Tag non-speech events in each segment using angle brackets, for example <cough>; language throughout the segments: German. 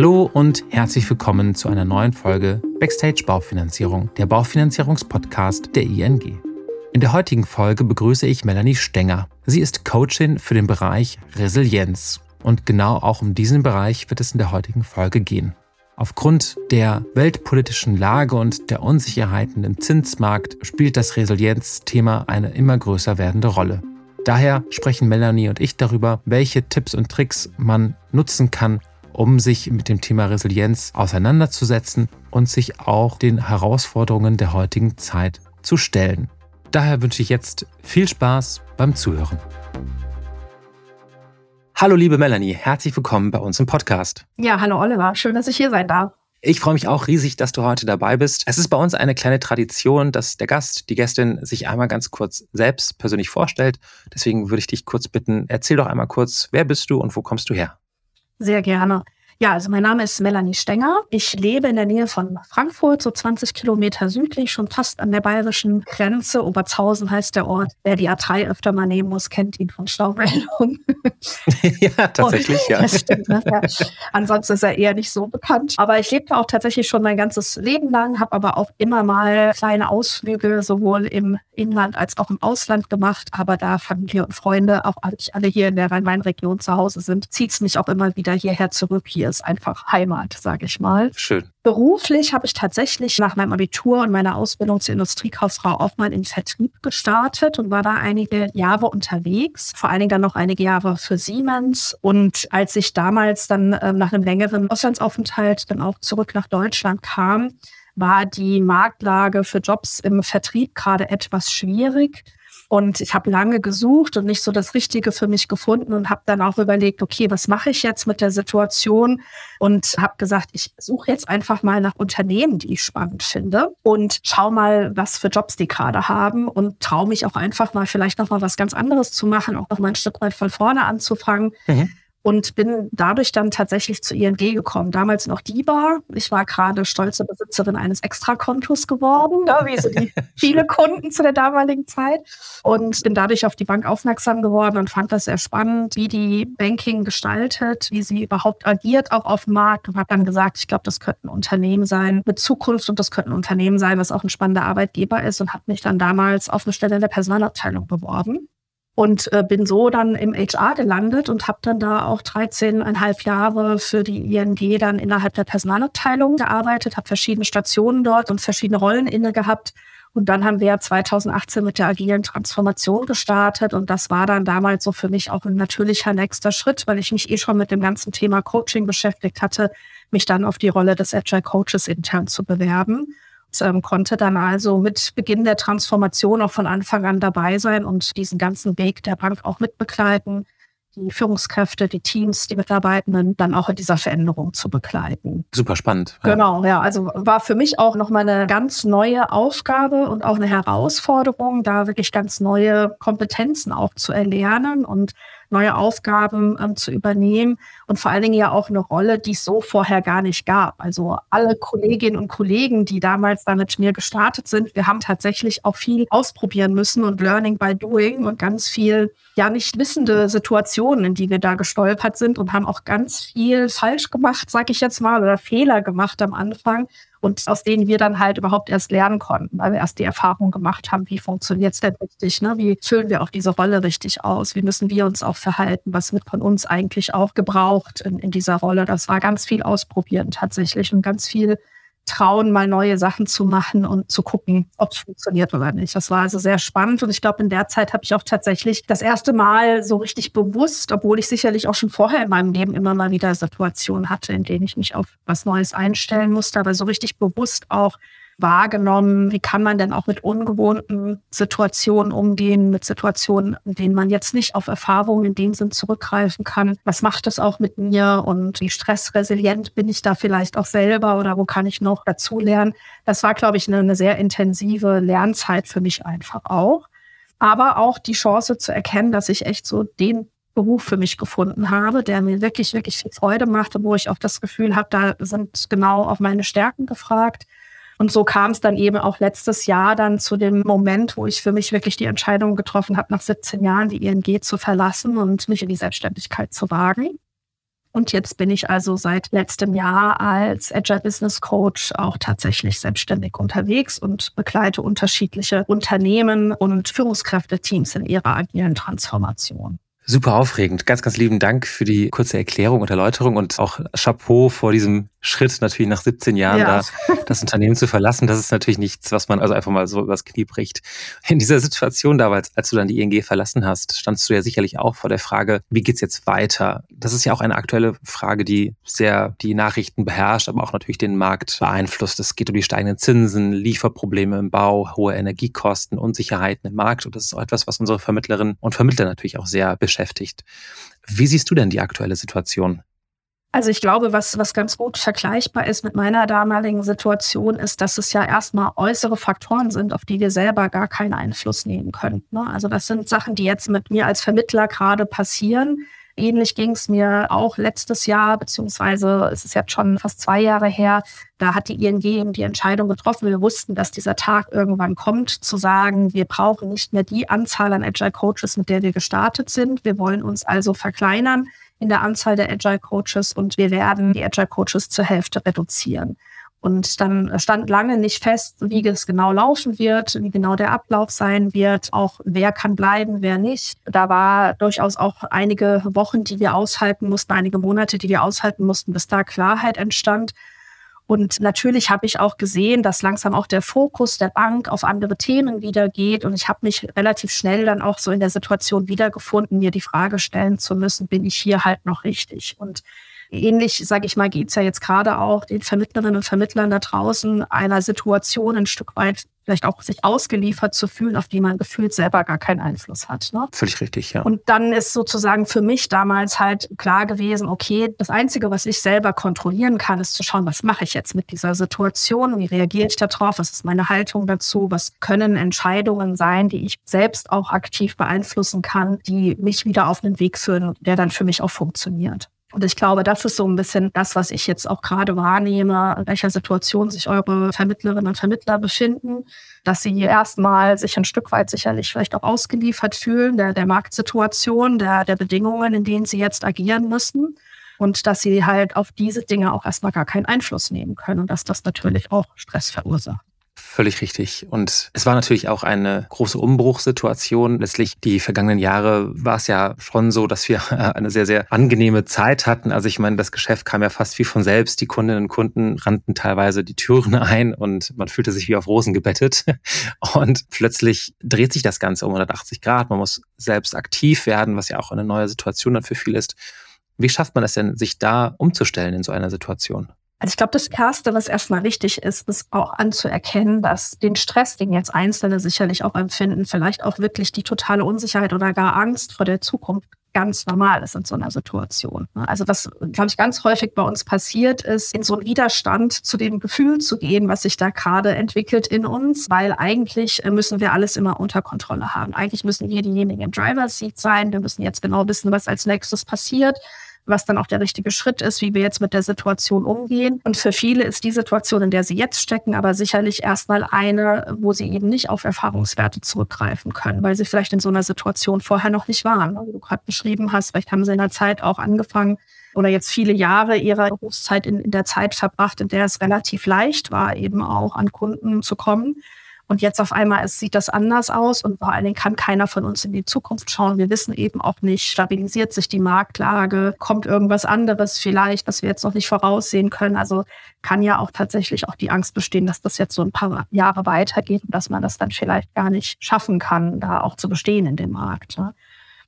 Hallo und herzlich willkommen zu einer neuen Folge Backstage Baufinanzierung, der Baufinanzierungspodcast der ING. In der heutigen Folge begrüße ich Melanie Stenger. Sie ist Coachin für den Bereich Resilienz. Und genau auch um diesen Bereich wird es in der heutigen Folge gehen. Aufgrund der weltpolitischen Lage und der Unsicherheiten im Zinsmarkt spielt das Resilienzthema eine immer größer werdende Rolle. Daher sprechen Melanie und ich darüber, welche Tipps und Tricks man nutzen kann, um sich mit dem Thema Resilienz auseinanderzusetzen und sich auch den Herausforderungen der heutigen Zeit zu stellen. Daher wünsche ich jetzt viel Spaß beim Zuhören. Hallo liebe Melanie, herzlich willkommen bei uns im Podcast. Ja, hallo Oliver, schön, dass ich hier sein darf. Ich freue mich auch riesig, dass du heute dabei bist. Es ist bei uns eine kleine Tradition, dass der Gast, die Gästin sich einmal ganz kurz selbst persönlich vorstellt. Deswegen würde ich dich kurz bitten, erzähl doch einmal kurz, wer bist du und wo kommst du her? Sehr gerne. Ja, also mein Name ist Melanie Stenger. Ich lebe in der Nähe von Frankfurt, so 20 Kilometer südlich, schon fast an der bayerischen Grenze. Oberzhausen heißt der Ort. Wer die A3 öfter mal nehmen muss, kennt ihn von Staumeldung. <laughs> ja, tatsächlich, ja. <laughs> Das stimmt, ne? ja. Ansonsten ist er eher nicht so bekannt. Aber ich lebte auch tatsächlich schon mein ganzes Leben lang, habe aber auch immer mal kleine Ausflüge sowohl im Inland als auch im Ausland gemacht. Aber da Familie und Freunde auch alle hier in der Rhein-Main-Region zu Hause sind, zieht es mich auch immer wieder hierher zurück. Hier ist einfach Heimat, sage ich mal. Schön. Beruflich habe ich tatsächlich nach meinem Abitur und meiner Ausbildung zur Industriekauffrau auch mal in Vertrieb gestartet und war da einige Jahre unterwegs, vor allen Dingen dann noch einige Jahre für Siemens. Und als ich damals dann ähm, nach einem längeren Auslandsaufenthalt dann auch zurück nach Deutschland kam, war die Marktlage für Jobs im Vertrieb gerade etwas schwierig. Und ich habe lange gesucht und nicht so das Richtige für mich gefunden und habe dann auch überlegt, okay, was mache ich jetzt mit der Situation? Und habe gesagt, ich suche jetzt einfach mal nach Unternehmen, die ich spannend finde und schau mal, was für Jobs die gerade haben und traue mich auch einfach mal vielleicht noch mal was ganz anderes zu machen, auch noch mal ein Stück weit von vorne anzufangen. Mhm und bin dadurch dann tatsächlich zu ING gekommen. Damals noch DIBA. Ich war gerade stolze Besitzerin eines Extrakontos geworden, ne, wie so die <laughs> viele Kunden zu der damaligen Zeit. Und bin dadurch auf die Bank aufmerksam geworden und fand das sehr spannend, wie die Banking gestaltet, wie sie überhaupt agiert, auch auf dem Markt. Und habe dann gesagt, ich glaube, das könnte ein Unternehmen sein mit Zukunft und das könnte ein Unternehmen sein, was auch ein spannender Arbeitgeber ist und habe mich dann damals auf eine Stelle in der Personalabteilung beworben und äh, bin so dann im HR gelandet und habe dann da auch 13,5 Jahre für die ING dann innerhalb der Personalabteilung gearbeitet, habe verschiedene Stationen dort und verschiedene Rollen inne gehabt. Und dann haben wir 2018 mit der agilen Transformation gestartet. Und das war dann damals so für mich auch ein natürlicher nächster Schritt, weil ich mich eh schon mit dem ganzen Thema Coaching beschäftigt hatte, mich dann auf die Rolle des Agile Coaches intern zu bewerben ähm, konnte dann also mit Beginn der Transformation auch von Anfang an dabei sein und diesen ganzen Weg der Bank auch mitbegleiten, die Führungskräfte, die Teams, die Mitarbeitenden dann auch in dieser Veränderung zu begleiten. Super spannend. Ja. Genau, ja. Also war für mich auch nochmal eine ganz neue Aufgabe und auch eine Herausforderung, da wirklich ganz neue Kompetenzen auch zu erlernen und neue Aufgaben ähm, zu übernehmen und vor allen Dingen ja auch eine Rolle, die es so vorher gar nicht gab. Also alle Kolleginnen und Kollegen, die damals da mit mir gestartet sind, wir haben tatsächlich auch viel ausprobieren müssen und Learning by Doing und ganz viel ja nicht wissende Situationen, in die wir da gestolpert sind und haben auch ganz viel falsch gemacht, sag ich jetzt mal, oder Fehler gemacht am Anfang und aus denen wir dann halt überhaupt erst lernen konnten, weil wir erst die Erfahrung gemacht haben, wie funktioniert es denn richtig, ne? wie füllen wir auch diese Rolle richtig aus, wie müssen wir uns auch verhalten, was wird von uns eigentlich auch gebraucht in, in dieser Rolle. Das war ganz viel ausprobieren tatsächlich und ganz viel trauen, mal neue Sachen zu machen und zu gucken, ob es funktioniert oder nicht. Das war also sehr spannend und ich glaube, in der Zeit habe ich auch tatsächlich das erste Mal so richtig bewusst, obwohl ich sicherlich auch schon vorher in meinem Leben immer mal wieder Situationen hatte, in denen ich mich auf was Neues einstellen musste, aber so richtig bewusst auch wahrgenommen? Wie kann man denn auch mit ungewohnten Situationen umgehen, mit Situationen, in denen man jetzt nicht auf Erfahrungen in dem Sinn zurückgreifen kann? Was macht es auch mit mir und wie stressresilient bin ich da vielleicht auch selber oder wo kann ich noch dazulernen? Das war, glaube ich, eine, eine sehr intensive Lernzeit für mich einfach auch. Aber auch die Chance zu erkennen, dass ich echt so den Beruf für mich gefunden habe, der mir wirklich, wirklich viel Freude macht und wo ich auch das Gefühl habe, da sind genau auf meine Stärken gefragt. Und so kam es dann eben auch letztes Jahr dann zu dem Moment, wo ich für mich wirklich die Entscheidung getroffen habe, nach 17 Jahren die ING zu verlassen und mich in die Selbstständigkeit zu wagen. Und jetzt bin ich also seit letztem Jahr als Agile Business Coach auch tatsächlich selbstständig unterwegs und begleite unterschiedliche Unternehmen und Führungskräfteteams in ihrer agilen Transformation. Super aufregend. Ganz, ganz lieben Dank für die kurze Erklärung und Erläuterung und auch Chapeau vor diesem Schritt natürlich nach 17 Jahren ja. da das Unternehmen zu verlassen, das ist natürlich nichts, was man also einfach mal so übers Knie bricht. In dieser Situation damals, als du dann die ING verlassen hast, standst du ja sicherlich auch vor der Frage, wie geht's jetzt weiter? Das ist ja auch eine aktuelle Frage, die sehr die Nachrichten beherrscht, aber auch natürlich den Markt beeinflusst. Es geht um die steigenden Zinsen, Lieferprobleme im Bau, hohe Energiekosten, Unsicherheiten im Markt und das ist auch etwas, was unsere Vermittlerinnen und Vermittler natürlich auch sehr beschäftigt. Wie siehst du denn die aktuelle Situation? Also ich glaube, was, was ganz gut vergleichbar ist mit meiner damaligen Situation, ist, dass es ja erstmal äußere Faktoren sind, auf die wir selber gar keinen Einfluss nehmen können. Ne? Also das sind Sachen, die jetzt mit mir als Vermittler gerade passieren. Ähnlich ging es mir auch letztes Jahr, beziehungsweise es ist jetzt schon fast zwei Jahre her. Da hat die ING eben die Entscheidung getroffen. Wir wussten, dass dieser Tag irgendwann kommt, zu sagen, wir brauchen nicht mehr die Anzahl an Agile Coaches, mit der wir gestartet sind. Wir wollen uns also verkleinern in der Anzahl der Agile Coaches und wir werden die Agile Coaches zur Hälfte reduzieren. Und dann stand lange nicht fest, wie es genau laufen wird, wie genau der Ablauf sein wird, auch wer kann bleiben, wer nicht. Da war durchaus auch einige Wochen, die wir aushalten mussten, einige Monate, die wir aushalten mussten, bis da Klarheit entstand. Und natürlich habe ich auch gesehen, dass langsam auch der Fokus der Bank auf andere Themen wieder geht. Und ich habe mich relativ schnell dann auch so in der Situation wiedergefunden, mir die Frage stellen zu müssen, bin ich hier halt noch richtig? Und ähnlich, sage ich mal, geht es ja jetzt gerade auch den Vermittlerinnen und Vermittlern da draußen einer Situation ein Stück weit vielleicht auch sich ausgeliefert zu fühlen, auf die man gefühlt selber gar keinen Einfluss hat. Ne? Völlig richtig, ja. Und dann ist sozusagen für mich damals halt klar gewesen, okay, das Einzige, was ich selber kontrollieren kann, ist zu schauen, was mache ich jetzt mit dieser Situation, wie reagiere ich darauf, was ist meine Haltung dazu, was können Entscheidungen sein, die ich selbst auch aktiv beeinflussen kann, die mich wieder auf einen Weg führen, der dann für mich auch funktioniert. Und ich glaube, das ist so ein bisschen das, was ich jetzt auch gerade wahrnehme, in welcher Situation sich eure Vermittlerinnen und Vermittler befinden, dass sie erstmal sich ein Stück weit sicherlich vielleicht auch ausgeliefert fühlen, der, der Marktsituation, der, der Bedingungen, in denen sie jetzt agieren müssen. Und dass sie halt auf diese Dinge auch erstmal gar keinen Einfluss nehmen können und dass das natürlich auch Stress verursacht. Völlig richtig. Und es war natürlich auch eine große Umbruchssituation. Letztlich die vergangenen Jahre war es ja schon so, dass wir <laughs> eine sehr, sehr angenehme Zeit hatten. Also ich meine, das Geschäft kam ja fast wie von selbst. Die Kundinnen und Kunden rannten teilweise die Türen <laughs> ein und man fühlte sich wie auf Rosen gebettet. <laughs> Und plötzlich dreht sich das Ganze um 180 Grad. Man muss selbst aktiv werden, was ja auch eine neue Situation dann für viele ist. Wie schafft man es denn, sich da umzustellen in so einer Situation? Also ich glaube, das Erste, was erstmal wichtig ist, ist auch anzuerkennen, dass den Stress, den jetzt Einzelne sicherlich auch empfinden, vielleicht auch wirklich die totale Unsicherheit oder gar Angst vor der Zukunft ganz normal ist in so einer Situation. Also was, glaube ich, ganz häufig bei uns passiert ist, in so einen Widerstand zu dem Gefühl zu gehen, was sich da gerade entwickelt in uns, weil eigentlich müssen wir alles immer unter Kontrolle haben. Eigentlich müssen wir diejenigen im Driver Seat sein. Wir müssen jetzt genau wissen, was als nächstes passiert was dann auch der richtige Schritt ist, wie wir jetzt mit der Situation umgehen. Und für viele ist die Situation, in der sie jetzt stecken, aber sicherlich erstmal eine, wo sie eben nicht auf Erfahrungswerte zurückgreifen können, weil sie vielleicht in so einer Situation vorher noch nicht waren. Wie du gerade beschrieben hast, vielleicht haben sie in der Zeit auch angefangen, oder jetzt viele Jahre ihrer Berufszeit in, in der Zeit verbracht, in der es relativ leicht war, eben auch an Kunden zu kommen. Und jetzt auf einmal es sieht das anders aus und vor allen Dingen kann keiner von uns in die Zukunft schauen. Wir wissen eben auch nicht, stabilisiert sich die Marktlage, kommt irgendwas anderes vielleicht, was wir jetzt noch nicht voraussehen können. Also kann ja auch tatsächlich auch die Angst bestehen, dass das jetzt so ein paar Jahre weitergeht und dass man das dann vielleicht gar nicht schaffen kann, da auch zu bestehen in dem Markt. Ne?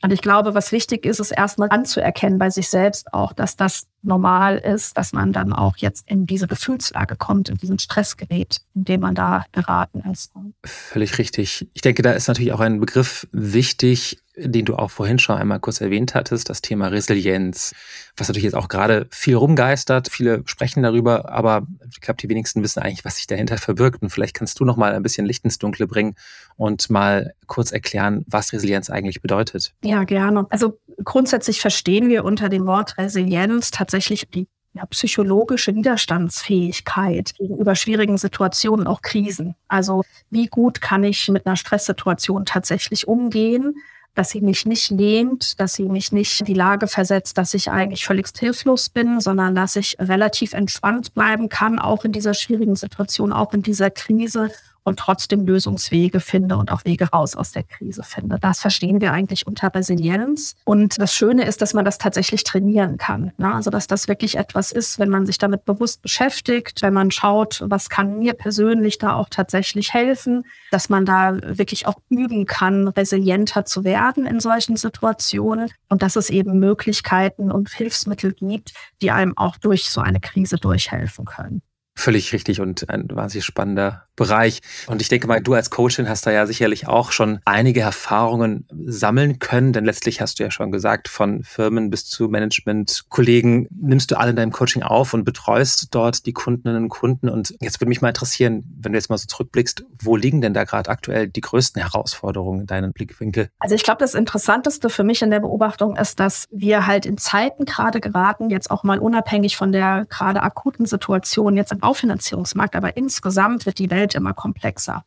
Und ich glaube, was wichtig ist, ist erstmal anzuerkennen bei sich selbst auch, dass das normal ist, dass man dann auch jetzt in diese Gefühlslage kommt, in diesen Stress gerät, in dem man da geraten ist. Völlig richtig. Ich denke, da ist natürlich auch ein Begriff wichtig, den du auch vorhin schon einmal kurz erwähnt hattest, das Thema Resilienz, was natürlich jetzt auch gerade viel rumgeistert. Viele sprechen darüber, aber ich glaube, die wenigsten wissen eigentlich, was sich dahinter verbirgt. Und vielleicht kannst du noch mal ein bisschen Licht ins Dunkle bringen und mal kurz erklären, was Resilienz eigentlich bedeutet. Ja, gerne. Also grundsätzlich verstehen wir unter dem Wort Resilienz tatsächlich die ja, psychologische Widerstandsfähigkeit gegenüber schwierigen Situationen, auch Krisen. Also wie gut kann ich mit einer Stresssituation tatsächlich umgehen? dass sie mich nicht lähmt, dass sie mich nicht in die Lage versetzt, dass ich eigentlich völlig hilflos bin, sondern dass ich relativ entspannt bleiben kann, auch in dieser schwierigen Situation, auch in dieser Krise und trotzdem Lösungswege finde und auch Wege raus aus der Krise finde. Das verstehen wir eigentlich unter Resilienz. Und das Schöne ist, dass man das tatsächlich trainieren kann. Ne? Also, dass das wirklich etwas ist, wenn man sich damit bewusst beschäftigt, wenn man schaut, was kann mir persönlich da auch tatsächlich helfen, dass man da wirklich auch üben kann, resilienter zu werden in solchen Situationen und dass es eben Möglichkeiten und Hilfsmittel gibt, die einem auch durch so eine Krise durchhelfen können. Völlig richtig und ein wahnsinnig spannender Bereich. Und ich denke mal, du als Coachin hast da ja sicherlich auch schon einige Erfahrungen sammeln können, denn letztlich hast du ja schon gesagt, von Firmen bis zu Management, Kollegen nimmst du alle in deinem Coaching auf und betreust dort die Kundinnen und Kunden. Und jetzt würde mich mal interessieren, wenn du jetzt mal so zurückblickst, wo liegen denn da gerade aktuell die größten Herausforderungen in deinem Blickwinkel? Also ich glaube, das Interessanteste für mich in der Beobachtung ist, dass wir halt in Zeiten gerade geraten, jetzt auch mal unabhängig von der gerade akuten Situation jetzt im Baufinanzierungsmarkt, aber insgesamt wird die Welt immer komplexer.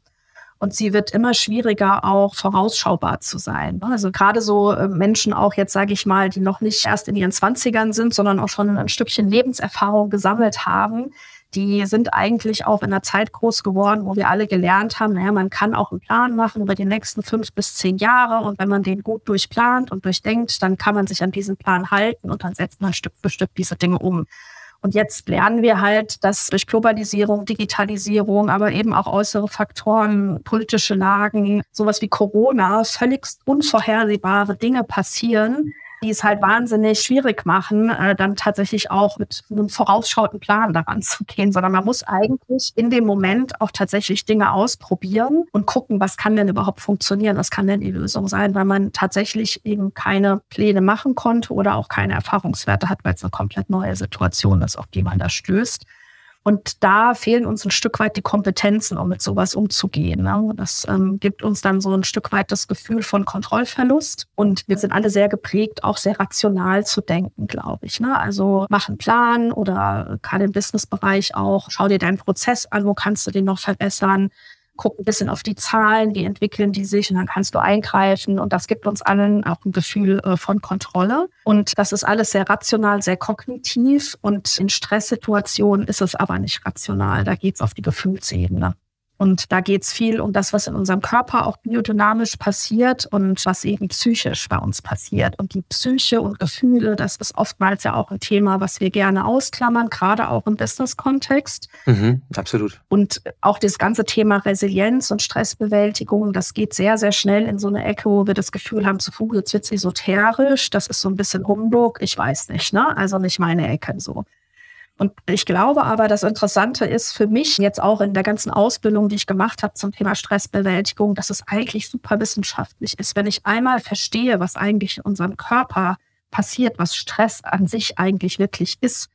Und sie wird immer schwieriger, auch vorausschaubar zu sein. Also gerade so äh, Menschen auch jetzt, sage ich mal, die noch nicht erst in ihren Zwanzigern sind, sondern auch schon ein Stückchen Lebenserfahrung gesammelt haben, die sind eigentlich auch in einer Zeit groß geworden, wo wir alle gelernt haben, naja, man kann auch einen Plan machen über die nächsten fünf bis zehn Jahre. Und wenn man den gut durchplant und durchdenkt, dann kann man sich an diesen Plan halten und dann setzt man Stück für Stück diese Dinge um. Und jetzt lernen wir halt, dass durch Globalisierung, Digitalisierung, aber eben auch äußere Faktoren, politische Lagen, sowas wie Corona, völlig unvorhersehbare Dinge passieren, die es halt wahnsinnig schwierig machen, äh, dann tatsächlich auch mit einem vorausschauten Plan daran zu gehen, sondern man muss eigentlich in dem Moment auch tatsächlich Dinge ausprobieren und gucken, was kann denn überhaupt funktionieren, was kann denn die Lösung sein, weil man tatsächlich eben keine Pläne machen konnte oder auch keine Erfahrungswerte hat, weil es eine komplett neue Situation ist, auf die man da stößt. Und da fehlen uns ein Stück weit die Kompetenzen, um mit sowas umzugehen. Ne? Das ähm, gibt uns dann so ein Stück weit das Gefühl von Kontrollverlust. Und wir sind alle sehr geprägt, auch sehr rational zu denken, glaube ich. Ne? Also mach einen Plan oder gerade im Businessbereich auch, schau dir deinen Prozess an, wo kannst du den noch verbessern guck ein bisschen auf die Zahlen, wie entwickeln die sich und dann kannst du eingreifen und das gibt uns allen auch ein Gefühl äh, von Kontrolle. Und das ist alles sehr rational, sehr kognitiv und in Stresssituationen ist es aber nicht rational. Da geht es auf die Gefühlsebene. Und da geht es viel um das, was in unserem Körper auch biodynamisch passiert und was eben psychisch bei uns passiert. Und die Psyche und Gefühle, das ist oftmals ja auch ein Thema, was wir gerne ausklammern, gerade auch im Business-Kontext. Mhm, absolut. Und auch das ganze Thema Resilienz und Stressbewältigung, das geht sehr, sehr schnell in so eine Ecke, wo wir das Gefühl haben, zu Fuß, jetzt wird es esoterisch, das ist so ein bisschen Humbug, ich weiß nicht, ne? Also nicht meine Ecke so. Und ich glaube aber, das Interessante ist für mich jetzt auch in der ganzen Ausbildung, die ich gemacht habe zum Thema Stressbewältigung, dass es eigentlich super wissenschaftlich ist. Wenn ich einmal verstehe, was eigentlich in unserem Körper passiert, was Stress an sich eigentlich wirklich ist,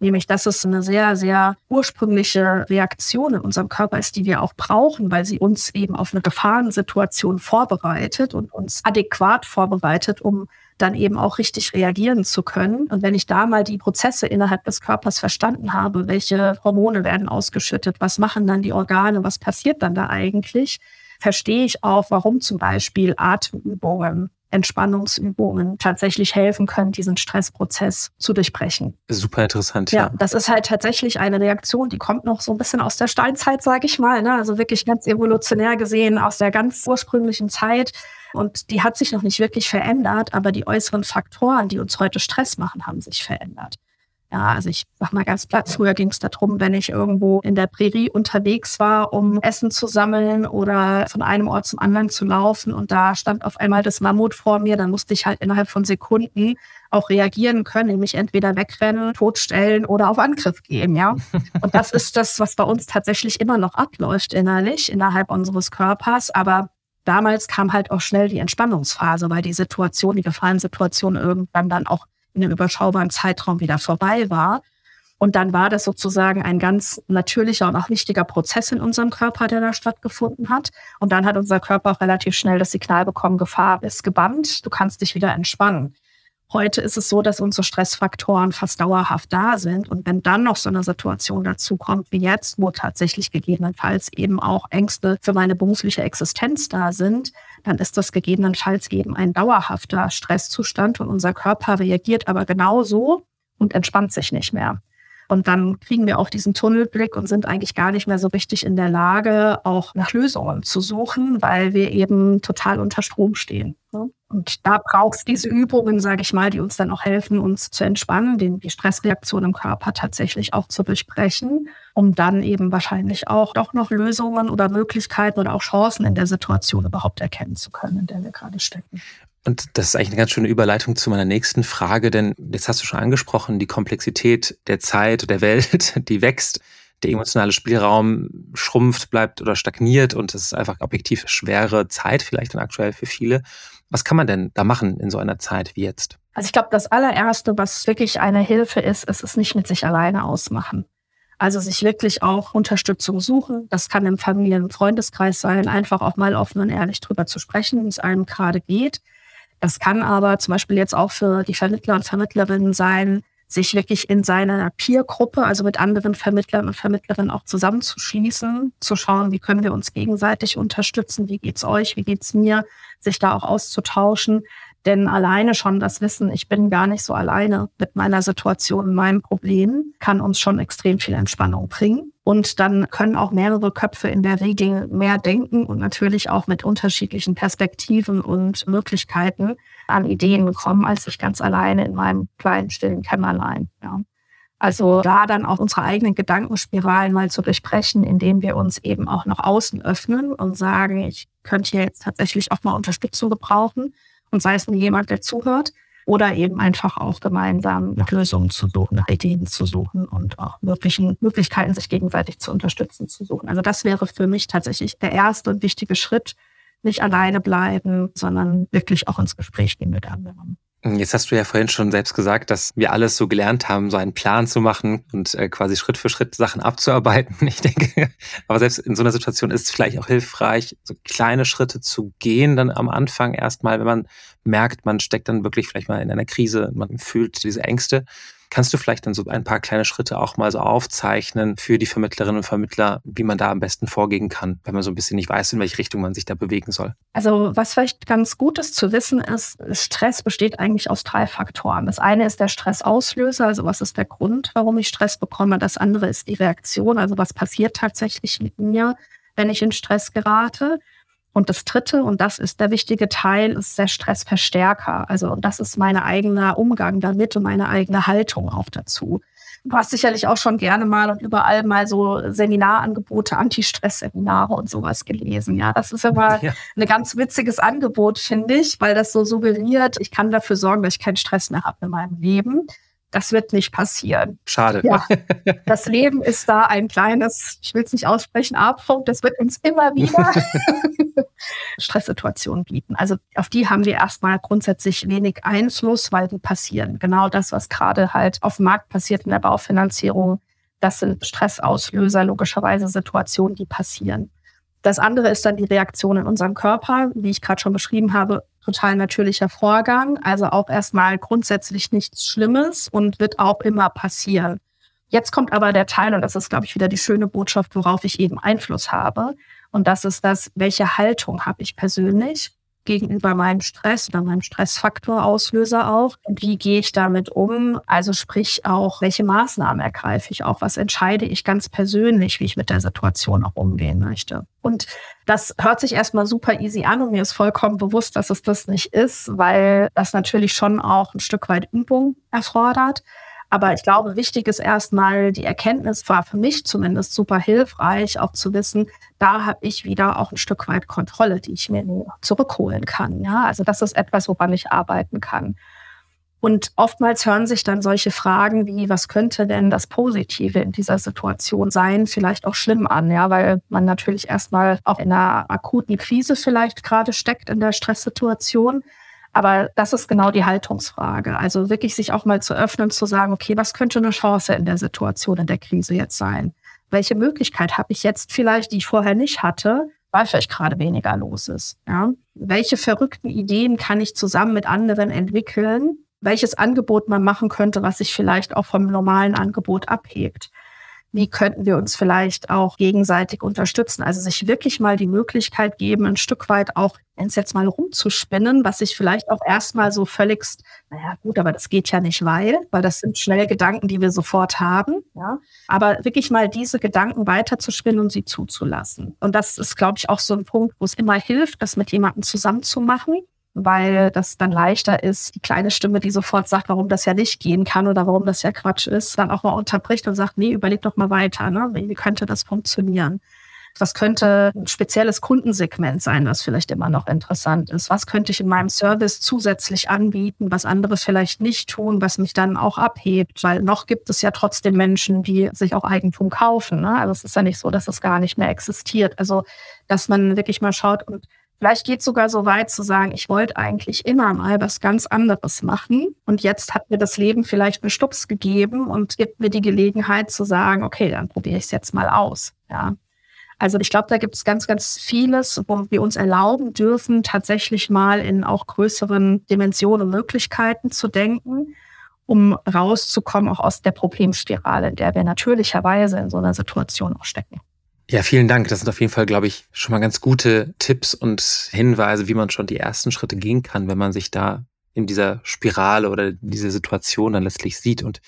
nämlich dass es eine sehr, sehr ursprüngliche Reaktion in unserem Körper ist, die wir auch brauchen, weil sie uns eben auf eine Gefahrensituation vorbereitet und uns adäquat vorbereitet, um dann eben auch richtig reagieren zu können. Und wenn ich da mal die Prozesse innerhalb des Körpers verstanden habe, welche Hormone werden ausgeschüttet, was machen dann die Organe, was passiert dann da eigentlich, verstehe ich auch, warum zum Beispiel Atemübungen Entspannungsübungen tatsächlich helfen können, diesen Stressprozess zu durchbrechen. Super interessant. Ja, ja, das ist halt tatsächlich eine Reaktion, die kommt noch so ein bisschen aus der Steinzeit, sage ich mal. Ne? Also wirklich ganz evolutionär gesehen aus der ganz ursprünglichen Zeit. Und die hat sich noch nicht wirklich verändert, aber die äußeren Faktoren, die uns heute Stress machen, haben sich verändert. Ja, also ich sag mal ganz platt, früher ging es darum, wenn ich irgendwo in der Prärie unterwegs war, um Essen zu sammeln oder von einem Ort zum anderen zu laufen. Und da stand auf einmal das Mammut vor mir, dann musste ich halt innerhalb von Sekunden auch reagieren können, nämlich entweder wegrennen, totstellen oder auf Angriff gehen, ja. <laughs> Und das ist das, was bei uns tatsächlich immer noch abläuft innerlich, innerhalb unseres Körpers, aber damals kam halt auch schnell die Entspannungsphase, weil die Situation, die Gefahrensituation irgendwann dann auch in einem überschaubaren Zeitraum wieder vorbei war. Und dann war das sozusagen ein ganz natürlicher und auch wichtiger Prozess in unserem Körper, der da stattgefunden hat. Und dann hat unser Körper auch relativ schnell das Signal bekommen, Gefahr ist gebannt, du kannst dich wieder entspannen. Heute ist es so, dass unsere Stressfaktoren fast dauerhaft da sind. Und wenn dann noch so eine Situation dazu kommt wie jetzt, wo tatsächlich gegebenenfalls eben auch Ängste für meine berufliche Existenz da sind, dann ist das gegebenenfalls eben ein dauerhafter Stresszustand und unser Körper reagiert aber genauso und entspannt sich nicht mehr. Und dann kriegen wir auch diesen Tunnelblick und sind eigentlich gar nicht mehr so richtig in der Lage, auch nach Lösungen zu suchen, weil wir eben total unter Strom stehen. Ne? Und da braucht es diese Übungen, sage ich mal, die uns dann auch helfen, uns zu entspannen, den, die Stressreaktion im Körper tatsächlich auch zu durchbrechen, um dann eben wahrscheinlich auch doch noch Lösungen oder Möglichkeiten oder auch Chancen in der Situation überhaupt erkennen zu können, in der wir gerade stecken. Und das ist eigentlich eine ganz schöne Überleitung zu meiner nächsten Frage, denn jetzt hast du schon angesprochen, die Komplexität der Zeit, der Welt, <laughs> die wächst, der emotionale Spielraum schrumpft, bleibt oder stagniert und es ist einfach objektiv schwere Zeit vielleicht dann aktuell für viele. Was kann man denn da machen in so einer Zeit wie jetzt? Also ich glaube, das allererste, was wirklich eine Hilfe ist, ist es nicht mit sich alleine ausmachen. Also sich wirklich auch Unterstützung suchen. Das kann im Familien- und Freundeskreis sein, einfach auch mal offen und ehrlich drüber zu sprechen, wie es einem gerade geht. Das kann aber zum Beispiel jetzt auch für die Vermittler und Vermittlerinnen sein, sich wirklich in seiner Peer-Gruppe, also mit anderen Vermittlern und Vermittlerinnen auch zusammenzuschließen, zu schauen, wie können wir uns gegenseitig unterstützen, wie geht's euch, wie geht's mir, sich da auch auszutauschen. Denn alleine schon das Wissen, ich bin gar nicht so alleine mit meiner Situation, meinem Problem, kann uns schon extrem viel Entspannung bringen. Und dann können auch mehrere Köpfe in der Regel mehr denken und natürlich auch mit unterschiedlichen Perspektiven und Möglichkeiten an Ideen kommen, als ich ganz alleine in meinem kleinen, stillen Kämmerlein. Ja. Also da dann auch unsere eigenen Gedankenspiralen mal zu durchbrechen, indem wir uns eben auch nach außen öffnen und sagen, ich könnte hier jetzt tatsächlich auch mal Unterstützung gebrauchen und sei es nur jemand, der zuhört, oder eben einfach auch gemeinsam nach Lösungen zu suchen, nach Ideen zu suchen und auch möglichen Möglichkeiten, sich gegenseitig zu unterstützen, zu suchen. Also das wäre für mich tatsächlich der erste und wichtige Schritt. Nicht alleine bleiben, sondern wirklich auch ins Gespräch gehen mit anderen. Jetzt hast du ja vorhin schon selbst gesagt, dass wir alles so gelernt haben, so einen Plan zu machen und äh, quasi Schritt für Schritt Sachen abzuarbeiten. <laughs> Ich denke, aber selbst in so einer Situation ist es vielleicht auch hilfreich, so kleine Schritte zu gehen, dann am Anfang erstmal, wenn man merkt, man steckt dann wirklich vielleicht mal in einer Krise, man fühlt diese Ängste Kannst du vielleicht dann so ein paar kleine Schritte auch mal so aufzeichnen für die Vermittlerinnen und Vermittler, wie man da am besten vorgehen kann, wenn man so ein bisschen nicht weiß, in welche Richtung man sich da bewegen soll? Also was vielleicht ganz gut ist zu wissen ist, Stress besteht eigentlich aus drei Faktoren. Das eine ist der Stressauslöser, also was ist der Grund, warum ich Stress bekomme. Das andere ist die Reaktion, also was passiert tatsächlich mit mir, wenn ich in Stress gerate. Und das dritte, und das ist der wichtige Teil, ist der Stressverstärker. Also, und das ist mein eigener Umgang damit und meine eigene Haltung auch dazu. Du hast sicherlich auch schon gerne mal und überall mal so Seminarangebote, Anti-Stress-Seminare und sowas gelesen. Ja, das ist immer <laughs> ja. ein ganz witziges Angebot, finde ich, weil das so suggeriert, ich kann dafür sorgen, dass ich keinen Stress mehr habe in meinem Leben. Das wird nicht passieren. Schade. Ja, <laughs> das Leben ist da ein kleines, ich will es nicht aussprechen, Abpunkt. Das wird uns immer wieder <laughs> Stresssituationen bieten. Also auf die haben wir erstmal grundsätzlich wenig Einfluss, weil die passieren. Genau das, was gerade halt auf dem Markt passiert in der Baufinanzierung, das sind Stressauslöser, logischerweise Situationen, die passieren. Das andere ist dann die Reaktion in unserem Körper, wie ich gerade schon beschrieben habe, total natürlicher Vorgang. Also auch erstmal grundsätzlich nichts Schlimmes und wird auch immer passieren. Jetzt kommt aber der Teil, und das ist, glaube ich, wieder die schöne Botschaft, worauf ich eben Einfluss habe. Und das ist das, welche Haltung habe ich persönlich? Gegenüber meinem Stress oder meinem Stressfaktorauslöser auch. Wie gehe ich damit um? Also sprich auch, welche Maßnahmen ergreife ich auch? Was entscheide ich ganz persönlich, wie ich mit der Situation auch umgehen möchte? Und das hört sich erstmal super easy an und mir ist vollkommen bewusst, dass es das nicht ist, weil das natürlich schon auch ein Stück weit Übung erfordert. Aber ich glaube, wichtig ist erstmal, die Erkenntnis war für mich zumindest super hilfreich, auch zu wissen, da habe ich wieder auch ein Stück weit Kontrolle, die ich mir zurückholen kann. Ja, also das ist etwas, woran ich arbeiten kann. Und oftmals hören sich dann solche Fragen wie, was könnte denn das Positive in dieser Situation sein, vielleicht auch schlimm an, ja, weil man natürlich erstmal auch in einer akuten Krise vielleicht gerade steckt in der Stresssituation. Aber das ist genau die Haltungsfrage. Also wirklich sich auch mal zu öffnen, zu sagen, okay, was könnte eine Chance in der Situation, in der Krise jetzt sein? Welche Möglichkeit habe ich jetzt vielleicht, die ich vorher nicht hatte, weil vielleicht gerade weniger los ist? Ja? Welche verrückten Ideen kann ich zusammen mit anderen entwickeln? Welches Angebot man machen könnte, was sich vielleicht auch vom normalen Angebot abhebt? Wie könnten wir uns vielleicht auch gegenseitig unterstützen. Also sich wirklich mal die Möglichkeit geben, ein Stück weit auch ins jetzt mal rumzuspinnen, was sich vielleicht auch erstmal so völligst, naja gut, aber das geht ja nicht, weil, weil das sind schnell Gedanken, die wir sofort haben. Ja. Aber wirklich mal diese Gedanken weiterzuspinnen und sie zuzulassen. Und das ist, glaube ich, auch so ein Punkt, wo es immer hilft, das mit jemandem zusammen zu machen weil das dann leichter ist, die kleine Stimme, die sofort sagt, warum das ja nicht gehen kann oder warum das ja Quatsch ist, dann auch mal unterbricht und sagt, nee, überleg doch mal weiter, ne? wie könnte das funktionieren? Was könnte ein spezielles Kundensegment sein, was vielleicht immer noch interessant ist? Was könnte ich in meinem Service zusätzlich anbieten, was andere vielleicht nicht tun, was mich dann auch abhebt? Weil noch gibt es ja trotzdem Menschen, die sich auch Eigentum kaufen. Ne? Also es ist ja nicht so, dass es gar nicht mehr existiert. Also dass man wirklich mal schaut und Vielleicht geht es sogar so weit zu sagen, ich wollte eigentlich immer mal was ganz anderes machen. Und jetzt hat mir das Leben vielleicht einen Stups gegeben und gibt mir die Gelegenheit zu sagen, okay, dann probiere ich es jetzt mal aus. Ja. Also ich glaube, da gibt es ganz, ganz vieles, wo wir uns erlauben dürfen, tatsächlich mal in auch größeren Dimensionen Möglichkeiten zu denken, um rauszukommen, auch aus der Problemspirale, in der wir natürlicherweise in so einer Situation auch stecken. Ja, vielen Dank. Das sind auf jeden Fall, glaube ich, schon mal ganz gute Tipps und Hinweise, wie man schon die ersten Schritte gehen kann, wenn man sich da in dieser Spirale oder diese Situation dann letztlich sieht. Und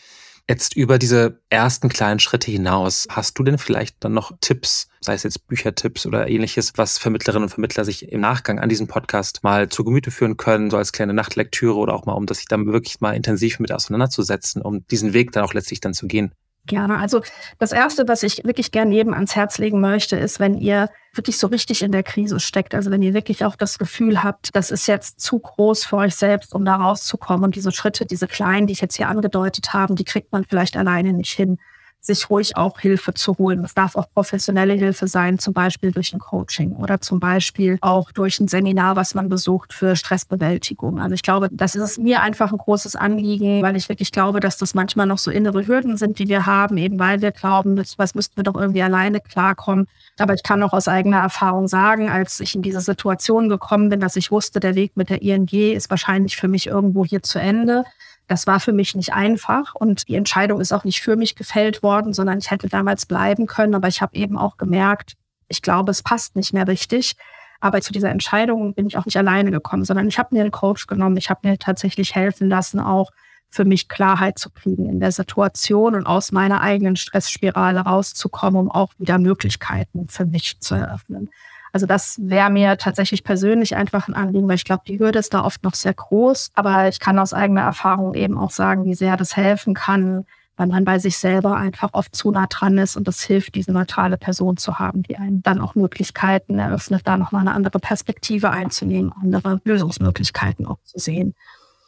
jetzt über diese ersten kleinen Schritte hinaus, hast du denn vielleicht dann noch Tipps, sei es jetzt Büchertipps oder ähnliches, was Vermittlerinnen und Vermittler sich im Nachgang an diesem Podcast mal zu Gemüte führen können, so als kleine Nachtlektüre oder auch mal, um das sich dann wirklich mal intensiv mit auseinanderzusetzen, um diesen Weg dann auch letztlich dann zu gehen? Gerne. Also das Erste, was ich wirklich gerne jedem ans Herz legen möchte, ist, wenn ihr wirklich so richtig in der Krise steckt, also wenn ihr wirklich auch das Gefühl habt, das ist jetzt zu groß für euch selbst, um da rauszukommen. Und diese Schritte, diese kleinen, die ich jetzt hier angedeutet habe, die kriegt man vielleicht alleine nicht hin sich ruhig auch Hilfe zu holen. Das darf auch professionelle Hilfe sein, zum Beispiel durch ein Coaching oder zum Beispiel auch durch ein Seminar, was man besucht für Stressbewältigung. Also ich glaube, das ist mir einfach ein großes Anliegen, weil ich wirklich glaube, dass das manchmal noch so innere Hürden sind, die wir haben, eben weil wir glauben, was müssten wir doch irgendwie alleine klarkommen. Aber ich kann auch aus eigener Erfahrung sagen, als ich in diese Situation gekommen bin, dass ich wusste, der Weg mit der ING ist wahrscheinlich für mich irgendwo hier zu Ende das war für mich nicht einfach und die Entscheidung ist auch nicht für mich gefällt worden, sondern ich hätte damals bleiben können. Aber ich habe eben auch gemerkt, ich glaube, es passt nicht mehr richtig. Aber zu dieser Entscheidung bin ich auch nicht alleine gekommen, sondern ich habe mir einen Coach genommen. Ich habe mir tatsächlich helfen lassen, auch für mich Klarheit zu kriegen in der Situation und aus meiner eigenen Stressspirale rauszukommen, um auch wieder Möglichkeiten für mich zu eröffnen. Also das wäre mir tatsächlich persönlich einfach ein Anliegen, weil ich glaube, die Hürde ist da oft noch sehr groß. Aber ich kann aus eigener Erfahrung eben auch sagen, wie sehr das helfen kann, weil man bei sich selber einfach oft zu nah dran ist und das hilft, diese neutrale Person zu haben, die einem dann auch Möglichkeiten eröffnet, da nochmal eine andere Perspektive einzunehmen, andere Lösungsmöglichkeiten auch zu sehen.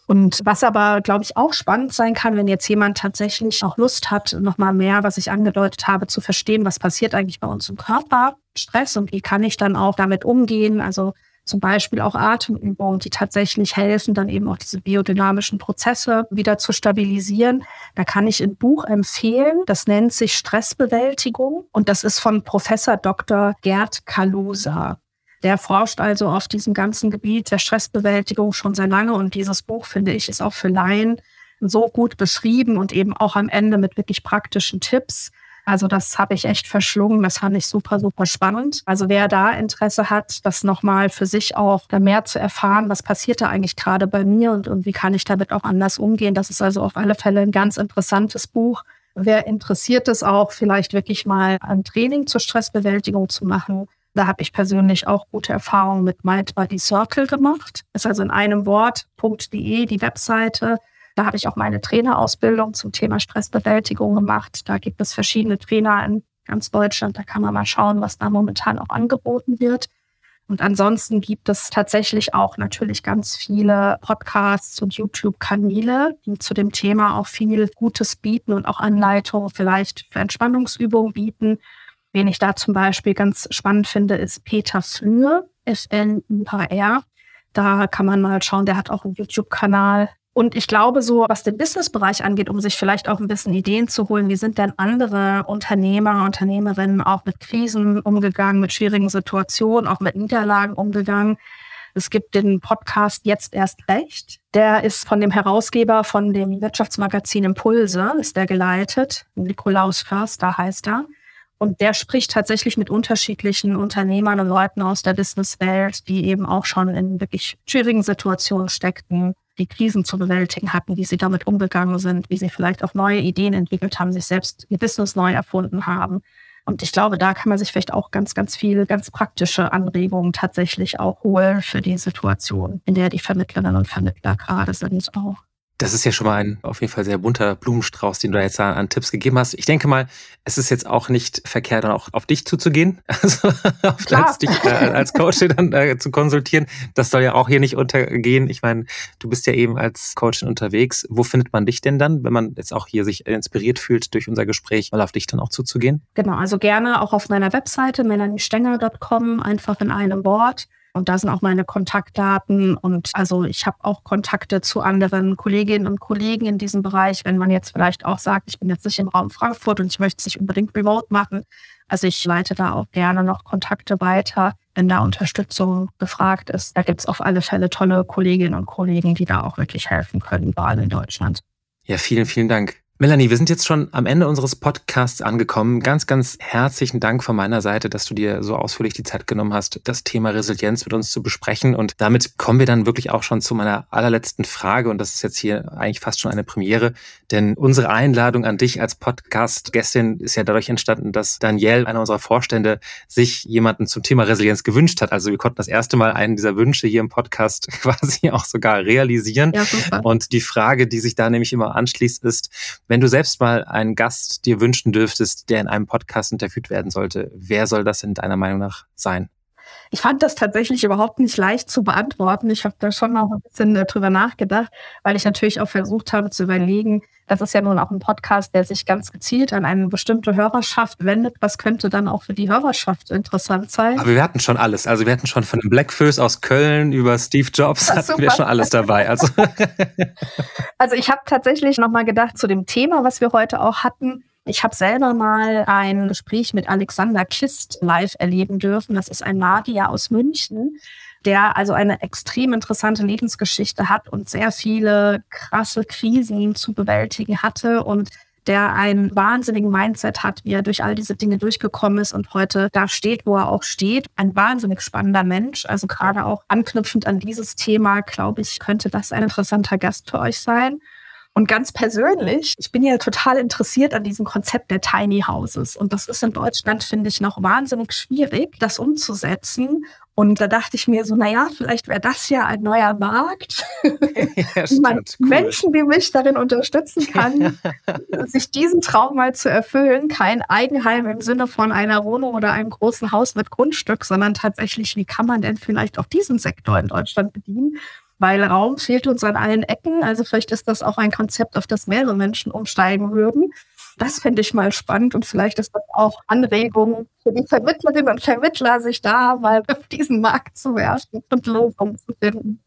Und was aber, glaube ich, auch spannend sein kann, wenn jetzt jemand tatsächlich auch Lust hat, nochmal mehr, was ich angedeutet habe, zu verstehen, was passiert eigentlich bei uns im Körper, Stress und wie kann ich dann auch damit umgehen. Also zum Beispiel auch Atemübungen, die tatsächlich helfen, dann eben auch diese biodynamischen Prozesse wieder zu stabilisieren. Da kann ich ein Buch empfehlen, das nennt sich Stressbewältigung und das ist von Professor Dr. Gerd Kalusa. Der forscht also auf diesem ganzen Gebiet der Stressbewältigung schon sehr lange und dieses Buch, finde ich, ist auch für Laien so gut beschrieben und eben auch am Ende mit wirklich praktischen Tipps. Also das habe ich echt verschlungen. Das fand ich super, super spannend. Also wer da Interesse hat, das nochmal für sich auch mehr zu erfahren, was passiert da eigentlich gerade bei mir und, und wie kann ich damit auch anders umgehen. Das ist also auf alle Fälle ein ganz interessantes Buch. Wer interessiert es auch, vielleicht wirklich mal ein Training zur Stressbewältigung zu machen, da habe ich persönlich auch gute Erfahrungen mit Body Circle gemacht. Ist also in einem Wort.de die Webseite. Da habe ich auch meine Trainerausbildung zum Thema Stressbewältigung gemacht. Da gibt es verschiedene Trainer in ganz Deutschland. Da kann man mal schauen, was da momentan auch angeboten wird. Und ansonsten gibt es tatsächlich auch natürlich ganz viele Podcasts und YouTube-Kanäle, die zu dem Thema auch viel Gutes bieten und auch Anleitungen vielleicht für Entspannungsübungen bieten. Wen ich da zum Beispiel ganz spannend finde, ist Peter Flür, S-N-U-H-R. Da kann man mal schauen, der hat auch einen YouTube-Kanal. Und ich glaube, so was den Business-Bereich angeht, um sich vielleicht auch ein bisschen Ideen zu holen, wie sind denn andere Unternehmer, Unternehmerinnen auch mit Krisen umgegangen, mit schwierigen Situationen, auch mit Niederlagen umgegangen? Es gibt den Podcast Jetzt erst recht. Der ist von dem Herausgeber von dem Wirtschaftsmagazin Impulse, ist der geleitet. Nikolaus Förster heißt er. Und der spricht tatsächlich mit unterschiedlichen Unternehmern und Leuten aus der Businesswelt, die eben auch schon in wirklich schwierigen Situationen steckten, die Krisen zu bewältigen hatten, wie sie damit umgegangen sind, wie sie vielleicht auch neue Ideen entwickelt haben, sich selbst ihr Business neu erfunden haben. Und ich glaube, da kann man sich vielleicht auch ganz, ganz viele ganz praktische Anregungen tatsächlich auch holen für die Situation, in der die Vermittlerinnen und Vermittler gerade sind auch. Das ist ja schon mal ein auf jeden Fall sehr bunter Blumenstrauß, den du jetzt an, an, Tipps gegeben hast. Ich denke mal, es ist jetzt auch nicht verkehrt, dann auch auf dich zuzugehen, <laughs> also auf als dich äh, als Coach dann äh, zu konsultieren. Das soll ja auch hier nicht untergehen. Ich meine, du bist ja eben als Coach unterwegs. Wo findet man dich denn dann, wenn man jetzt auch hier sich inspiriert fühlt durch unser Gespräch, mal auf dich dann auch zuzugehen? Genau, also gerne auch auf meiner Webseite melaniestenger.com, einfach in einem Wort. Und da sind auch meine Kontaktdaten. Und also ich habe auch Kontakte zu anderen Kolleginnen und Kollegen in diesem Bereich, wenn man jetzt vielleicht auch sagt, ich bin jetzt nicht im Raum Frankfurt und ich möchte es nicht unbedingt remote machen. Also ich leite da auch gerne noch Kontakte weiter, wenn da Unterstützung gefragt ist. Da gibt es auf alle Fälle tolle Kolleginnen und Kollegen, die da auch wirklich helfen können, überall in Deutschland. Ja, vielen, vielen Dank. Melanie, wir sind jetzt schon am Ende unseres Podcasts angekommen. Ganz, ganz herzlichen Dank von meiner Seite, dass du dir so ausführlich die Zeit genommen hast, das Thema Resilienz mit uns zu besprechen. Und damit kommen wir dann wirklich auch schon zu meiner allerletzten Frage. Und das ist jetzt hier eigentlich fast schon eine Premiere. Denn unsere Einladung an dich als Podcast-Gästin ist ja dadurch entstanden, dass Danielle, einer unserer Vorstände, sich jemanden zum Thema Resilienz gewünscht hat. Also wir konnten das erste Mal einen dieser Wünsche hier im Podcast <laughs> quasi auch sogar realisieren. Ja. Und die Frage, die sich da nämlich immer anschließt, ist, wenn du selbst mal einen Gast dir wünschen dürftest, der in einem Podcast interviewt werden sollte, wer soll das in deiner Meinung nach sein? Ich fand das tatsächlich überhaupt nicht leicht zu beantworten. Ich habe da schon noch ein bisschen äh, drüber nachgedacht, weil ich natürlich auch versucht habe zu überlegen, das ist ja nun auch ein Podcast, der sich ganz gezielt an eine bestimmte Hörerschaft wendet. Was könnte dann auch für die Hörerschaft interessant sein? Aber wir hatten schon alles. Also wir hatten schon von dem Blackfoes aus Köln über Steve Jobs <laughs> hatten super. wir schon alles dabei. Also, <laughs> also ich habe tatsächlich nochmal gedacht zu dem Thema, was wir heute auch hatten. Ich habe selber mal ein Gespräch mit Alexander Kist live erleben dürfen. Das ist ein Magier aus München, der also eine extrem interessante Lebensgeschichte hat und sehr viele krasse Krisen zu bewältigen hatte und der einen wahnsinnigen Mindset hat, wie er durch all diese Dinge durchgekommen ist und heute da steht, wo er auch steht. Ein wahnsinnig spannender Mensch. Also gerade auch anknüpfend an dieses Thema, glaube ich, könnte das ein interessanter Gast für euch sein. Und ganz persönlich, ich bin ja total interessiert an diesem Konzept der Tiny Houses. Und das ist in Deutschland, finde ich, noch wahnsinnig schwierig, das umzusetzen. Und da dachte ich mir so, naja, vielleicht wäre das ja ein neuer Markt, <laughs> ja, wie man cool. Menschen wie mich darin unterstützen kann, <laughs> sich diesen Traum mal zu erfüllen. Kein Eigenheim im Sinne von einer Wohnung oder einem großen Haus mit Grundstück, sondern tatsächlich, wie kann man denn vielleicht auch diesen Sektor in Deutschland bedienen? Weil Raum fehlt uns an allen Ecken. Also vielleicht ist das auch ein Konzept, auf das mehrere Menschen umsteigen würden. Das finde ich mal spannend und vielleicht ist das auch Anregung für die Vermittlerinnen und Vermittler, sich da mal auf diesen Markt zu werfen und Lösungen zu finden.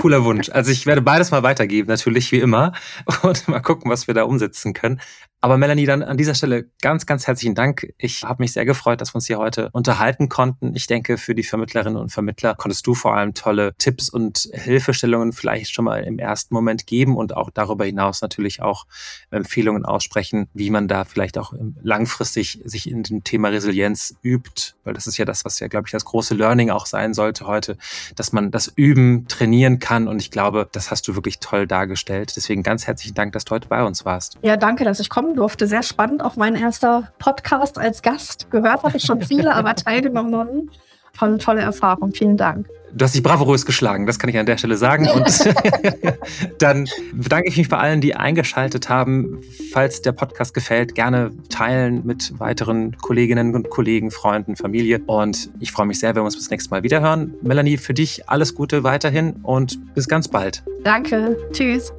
Cooler Wunsch. <laughs> Also ich werde beides mal weitergeben, natürlich wie immer, <laughs> und mal gucken, was wir da umsetzen können. Aber Melanie, dann an dieser Stelle ganz, ganz herzlichen Dank. Ich habe mich sehr gefreut, dass wir uns hier heute unterhalten konnten. Ich denke, für die Vermittlerinnen und Vermittler konntest du vor allem tolle Tipps und Hilfestellungen vielleicht schon mal im ersten Moment geben und auch darüber hinaus natürlich auch Empfehlungen aussprechen, wie man da vielleicht auch langfristig sich in dem Thema Resilienz übt, weil das ist ja das, was ja, glaube ich, das große Learning auch sein sollte heute, dass man das Üben trainieren kann. Und ich glaube, das hast du wirklich toll dargestellt. Deswegen ganz herzlichen Dank, dass du heute bei uns warst. Ja, danke, dass ich kommen durfte. Sehr spannend. Auch mein erster Podcast als Gast. Gehört habe ich schon <laughs> viele, aber teilgenommen. Tolle, tolle Erfahrung. Vielen Dank. Du hast dich bravourös geschlagen, das kann ich an der Stelle sagen. Und <laughs> dann bedanke ich mich bei allen, die eingeschaltet haben. Falls der Podcast gefällt, gerne teilen mit weiteren Kolleginnen und Kollegen, Freunden, Familie. Und ich freue mich sehr, wenn wir uns das nächste Mal wieder hören. Melanie, für dich alles Gute weiterhin und bis ganz bald. Danke. Tschüss.